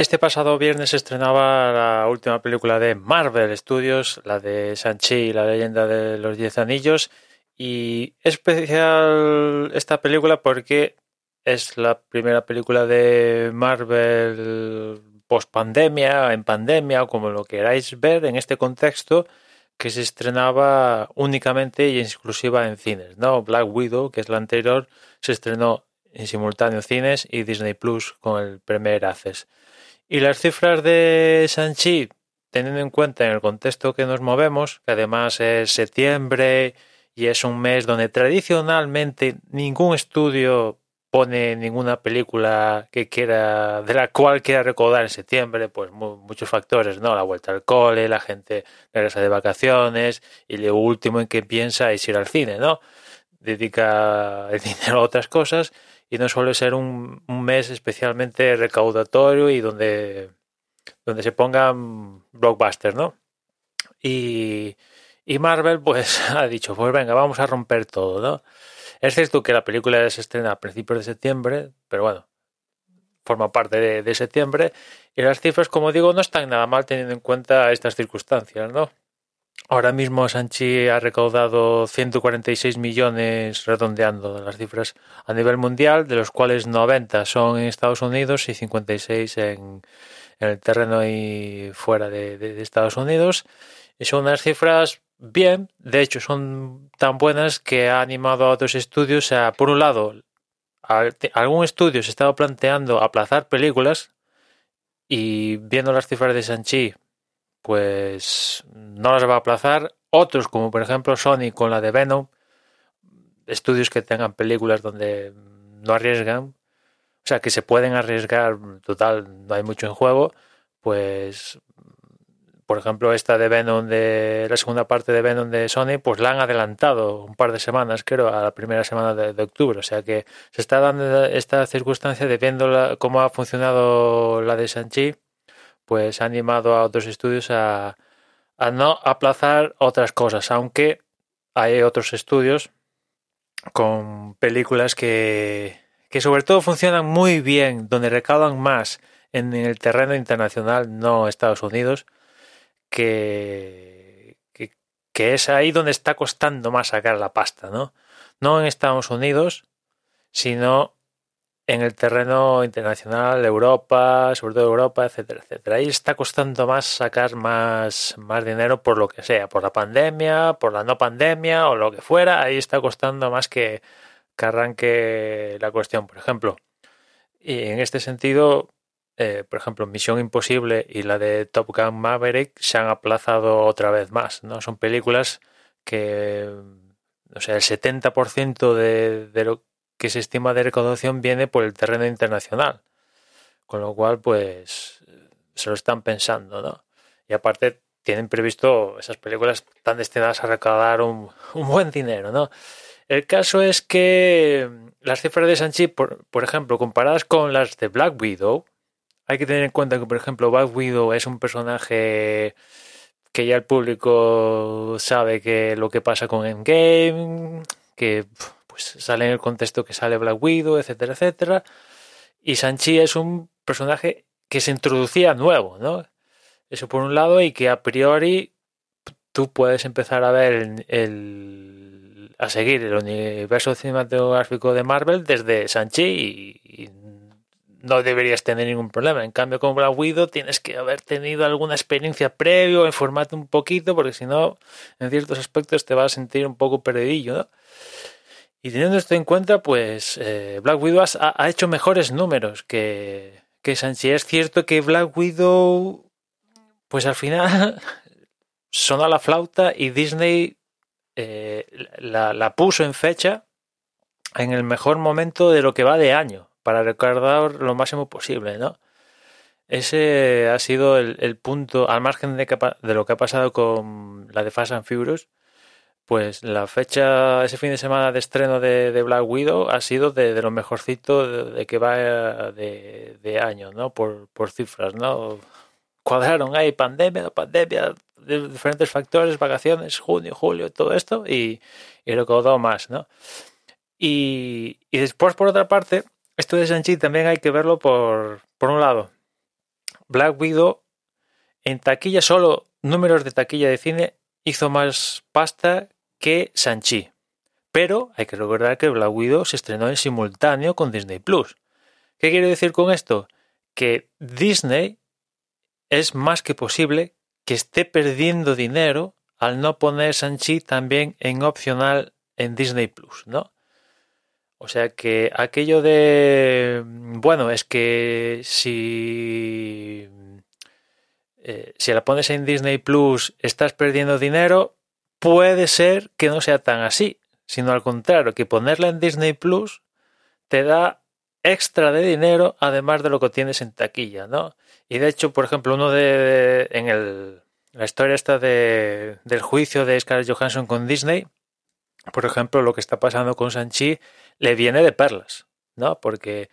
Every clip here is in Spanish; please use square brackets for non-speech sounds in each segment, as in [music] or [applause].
Este pasado viernes se estrenaba la última película de Marvel Studios, la de Shang-Chi, la leyenda de los Diez Anillos. Y es especial esta película porque es la primera película de Marvel post pandemia, en pandemia, o como lo queráis ver en este contexto, que se estrenaba únicamente y exclusiva en cines. ¿no? Black Widow, que es la anterior, se estrenó en simultáneo cines y Disney Plus con el Premier Access. Y las cifras de Shang-Chi, teniendo en cuenta en el contexto que nos movemos, que además es septiembre y es un mes donde tradicionalmente ningún estudio pone ninguna película que quiera de la cual quiera recordar en septiembre pues muchos factores no la vuelta al cole la gente regresa de vacaciones y lo último en que piensa es ir al cine no dedica el [laughs] dinero a otras cosas y no suele ser un, mes especialmente recaudatorio y donde, donde se pongan blockbusters, ¿no? Y, y Marvel pues [laughs] ha dicho, pues venga, vamos a romper todo, ¿no? Es cierto que la película se estrena a principios de septiembre, pero bueno, forma parte de, de septiembre y las cifras, como digo, no están nada mal teniendo en cuenta estas circunstancias, ¿no? Ahora mismo Sanchi ha recaudado 146 millones, redondeando las cifras, a nivel mundial, de los cuales 90 son en Estados Unidos y 56 en, en el terreno y fuera de, de, Estados Unidos. Y son unas cifras bien, de hecho son tan buenas que ha animado a otros estudios a, por un lado, algún estudio se estaba planteando aplazar películas y viendo las cifras de Sanchi pues no las va a aplazar. Otros, como por ejemplo Sony con la de Venom, estudios que tengan películas donde no arriesgan, o sea, que se pueden arriesgar, total, no hay mucho en juego, pues, por ejemplo, esta de Venom, de la segunda parte de Venom de Sony, pues la han adelantado un par de semanas, creo, a la primera semana de, octubre, o sea que se está dando esta circunstancia de viendo cómo ha funcionado la de Sanchi pues ha animado a otros estudios a, no aplazar otras cosas, aunque hay otros estudios con películas que, que sobre todo funcionan muy bien, donde recaudan más en el terreno internacional, no Estados Unidos, que, que, que, es ahí donde está costando más sacar la pasta, ¿no? No en Estados Unidos, sino en el terreno internacional, Europa, sobre todo Europa, etcétera, etcétera. Ahí está costando más sacar más, más dinero por lo que sea, por la pandemia, por la no pandemia o lo que fuera, ahí está costando más que, que arranque la cuestión, por ejemplo. Y en este sentido, eh, por ejemplo, Misión Imposible y la de Top Gun Maverick se han aplazado otra vez más, ¿no? Son películas que, o sea, el 70% de, de lo que se estima de recaudación viene por el terreno internacional. Con lo cual, pues, se lo están pensando, ¿no? Y aparte, tienen previsto esas películas tan destinadas a recaudar un, buen dinero, ¿no? El caso es que las cifras de Sanchi, por, por, ejemplo, comparadas con las de Black Widow, hay que tener en cuenta que, por ejemplo, Black Widow es un personaje que ya el público sabe que lo que pasa con Endgame, que pues, sale en el contexto que sale Black Widow, etcétera, etcétera. Y Sanchi es un personaje que se introducía nuevo, ¿no? Eso por un lado, y que a priori tú puedes empezar a ver el, a seguir el universo cinematográfico de Marvel desde Sanchi y, no deberías tener ningún problema. En cambio, con Black Widow tienes que haber tenido alguna experiencia previo, informarte un poquito, porque si no, en ciertos aspectos te vas a sentir un poco perdido, ¿no? Y teniendo esto en cuenta, pues eh, Black Widow ha, hecho mejores números que, que Sanchi. Es cierto que Black Widow, pues al final [laughs] sonó la flauta y Disney eh, la, la, puso en fecha en el mejor momento de lo que va de año, para recordar lo máximo posible, ¿no? Ese ha sido el, punto, al margen de, que, de, lo que ha pasado con la de Fast and Furious, pues la fecha, ese fin de semana de estreno de, Black Widow ha sido de, lo mejorcito de, que va de, año, ¿no? Por, por cifras, ¿no? Cuadraron ahí pandemia, pandemia, diferentes factores, vacaciones, junio, julio, todo esto, y, y recaudó más, ¿no? Y, y, después, por otra parte, esto de Shang-Chi también hay que verlo por, por un lado. Black Widow en taquilla, solo números de taquilla de cine, hizo más pasta que Shang-Chi. Pero hay que recordar que Black Widow se estrenó en simultáneo con Disney Plus. ¿Qué quiere decir con esto? Que Disney es más que posible que esté perdiendo dinero al no poner Shang-Chi también en opcional en Disney Plus, ¿no? O sea que aquello de bueno, es que si eh, si la pones en Disney Plus estás perdiendo dinero, puede ser que no sea tan así, sino al contrario, que ponerla en Disney Plus te da extra de dinero además de lo que tienes en taquilla, ¿no? Y de hecho, por ejemplo, uno de, en el, la historia esta de, del juicio de Scarlett Johansson con Disney, por ejemplo, lo que está pasando con Sanchi le viene de perlas, ¿no? Porque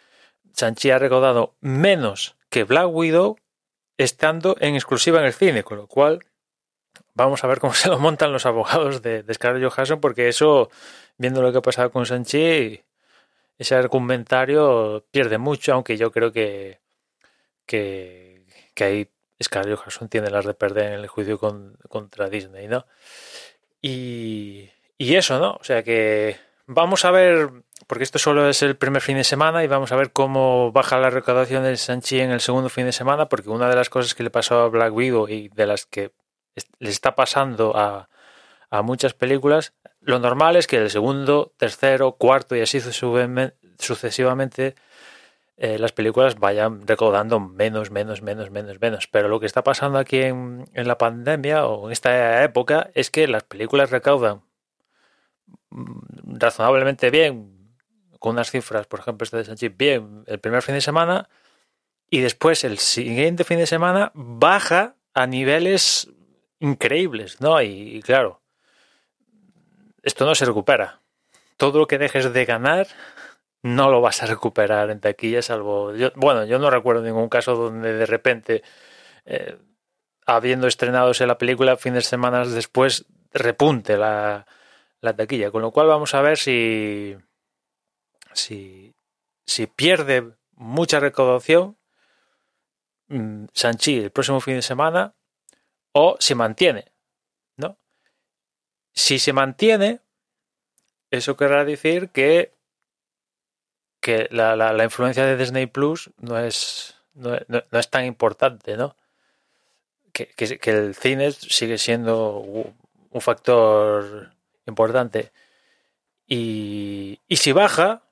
Sanchi ha recaudado menos que Black Widow estando en exclusiva en el cine, con lo cual vamos a ver cómo [laughs] se lo montan los abogados de, Scarlett Johansson, porque eso, viendo lo que ha pasado con Sanchi, ese argumentario pierde mucho, aunque yo creo que, que, que ahí Scarlett Johansson tiene las de perder en el juicio con, contra Disney, ¿no? Y, y eso, ¿no? O sea que vamos a ver, porque esto solo es el primer fin de semana y vamos a ver cómo baja la recaudación de Sanchi en el segundo fin de semana, porque una de las cosas que le pasó a Black Widow y de las que le está pasando a, a muchas películas, lo normal es que el segundo, tercero, cuarto y así sucesivamente eh, las películas vayan recaudando menos, menos, menos, menos, menos. Pero lo que está pasando aquí en, en, la pandemia o en esta época es que las películas recaudan razonablemente bien, con unas cifras, por ejemplo, este de Sanchi, bien el primer fin de semana y después el siguiente fin de semana baja a niveles increíbles, ¿no? Y, claro, esto no se recupera. Todo lo que dejes de ganar no lo vas a recuperar en taquilla, salvo. Yo, bueno, yo no recuerdo ningún caso donde de repente, eh, habiendo estrenado la película, fines de semana después, repunte la, la taquilla. Con lo cual, vamos a ver si. Si, si pierde mucha recaudación mmm, Sanchi el próximo fin de semana o se mantiene, ¿no? Si se mantiene, eso querrá decir que, que la, la, influencia de Disney Plus no es, no, no, no es tan importante, ¿no? Que, que, que, el cine sigue siendo un factor importante. Y, y si baja,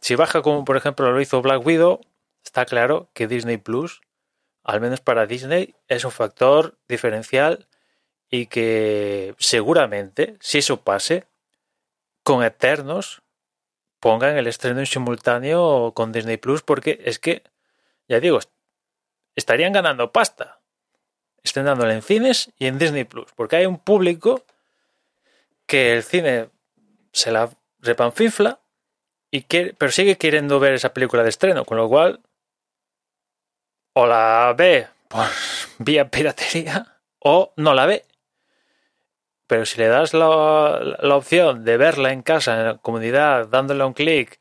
si baja como por ejemplo lo hizo Black Widow, está claro que Disney Plus al menos para Disney, es un factor diferencial y que seguramente, si eso pase, con Eternos pongan el estreno en simultáneo con Disney Plus, porque es que, ya digo, estarían ganando pasta estrenándolo en cines y en Disney Plus, porque hay un público que el cine se la repanfifla y quiere, pero sigue queriendo ver esa película de estreno, con lo cual o la ve por vía piratería o no la ve. Pero si le das la, la opción de verla en casa, en la comunidad, dándole un clic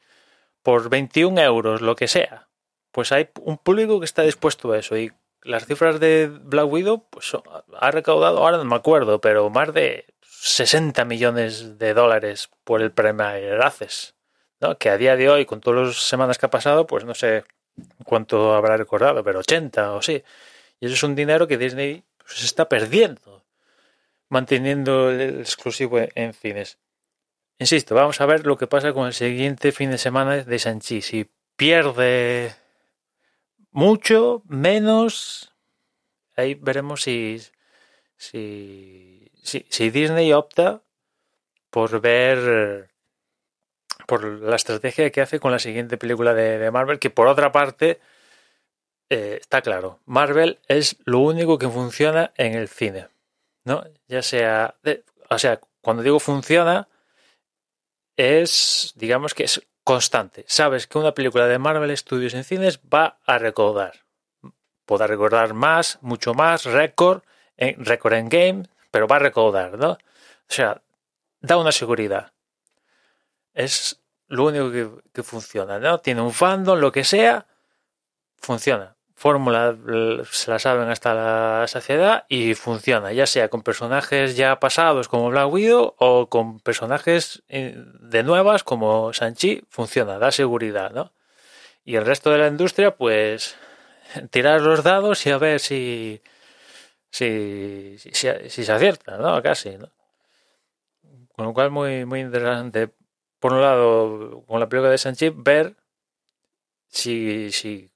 por 21 euros, lo que sea, pues hay un público que está dispuesto a eso. Y las cifras de Black Widow pues, ha recaudado, ahora no me acuerdo, pero más de 60 millones de dólares por el Premier Access. ¿no? Que a día de hoy, con todas las semanas que ha pasado, pues no sé cuánto habrá recordado, pero 80 o sí. Y eso es un dinero que Disney pues, se está perdiendo manteniendo el exclusivo en cines. Insisto, vamos a ver lo que pasa con el siguiente fin de semana de Sanchi. Si pierde mucho, menos, ahí veremos si, si, si, si Disney opta por ver por la estrategia que hace con la siguiente película de, Marvel, que por otra parte eh, está claro, Marvel es lo único que funciona en el cine, ¿no? Ya sea, o sea, cuando digo funciona, es, digamos que es constante. Sabes que una película de Marvel Studios en cines va a recaudar. Podrá recordar más, mucho más, récord, en, récord en game, pero va a recaudar, ¿no? O sea, da una seguridad. Es lo único que, que funciona, ¿no? Tiene un fandom, lo que sea, funciona fórmula se la saben hasta la saciedad y funciona, ya sea con personajes ya pasados como Black Widow o con personajes eh, de nuevas como Sanchi, funciona, da seguridad, ¿no? Y el resto de la industria, pues tirar los dados y a ver si si, si, si se acierta, ¿no? Casi, ¿no? Con lo cual muy, muy interesante, por un lado, con la película de Sanchi, ver si, si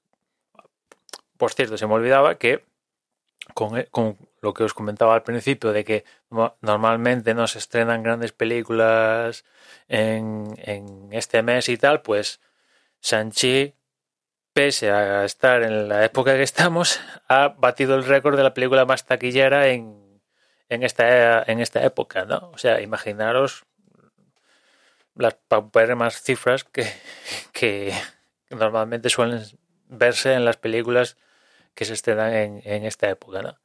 por cierto, se me olvidaba que con, con, lo que os comentaba al principio de que normalmente no se estrenan grandes películas en, este mes y tal, pues Sanchi, pese a estar en la época que estamos, ha batido el récord de la película más taquillera en, en, esta, en esta época, ¿no? O sea, imaginaros las paupérrimas cifras que, que normalmente suelen verse en las películas que se estrenan en, en esta época. ¿no?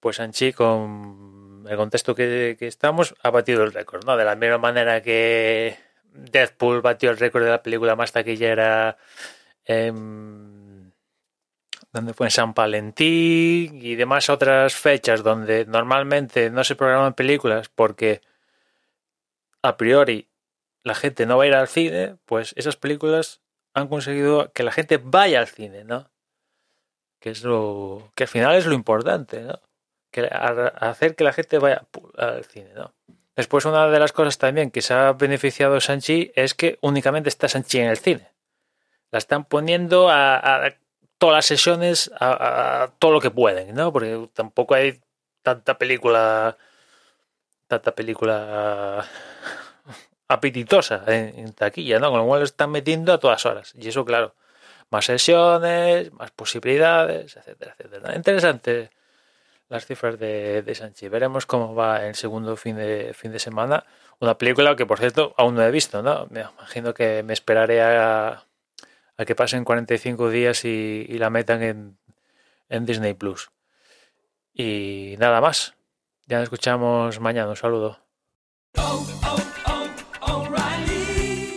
Pues Anchi, con el contexto que, que, estamos, ha batido el récord. ¿no? De la misma manera que Deadpool batió el récord de la película más taquillera en, donde fue en San Valentín y demás otras fechas donde normalmente no se programan películas porque a priori la gente no va a ir al cine, pues esas películas han conseguido que la gente vaya al cine, ¿no? que es lo que al final es lo importante, ¿no? Que hacer que la gente vaya al cine, ¿no? Después una de las cosas también que se ha beneficiado Sanchi es que únicamente está Sanchi en el cine. La están poniendo a, todas las sesiones, a, todo lo que pueden, ¿no? Porque tampoco hay tanta película, tanta película apetitosa en, taquilla, ¿no? Con lo cual lo están metiendo a todas horas. Y eso, claro, más sesiones, más posibilidades, etcétera, etcétera. Interesante las cifras de, de Sanchi. Veremos cómo va el segundo fin de, fin de semana. Una película que, por cierto, aún no he visto, ¿no? Me imagino que me esperaré a, a que pasen 45 días y, y la metan en, en Disney Plus. Y nada más. Ya nos escuchamos mañana. Un saludo.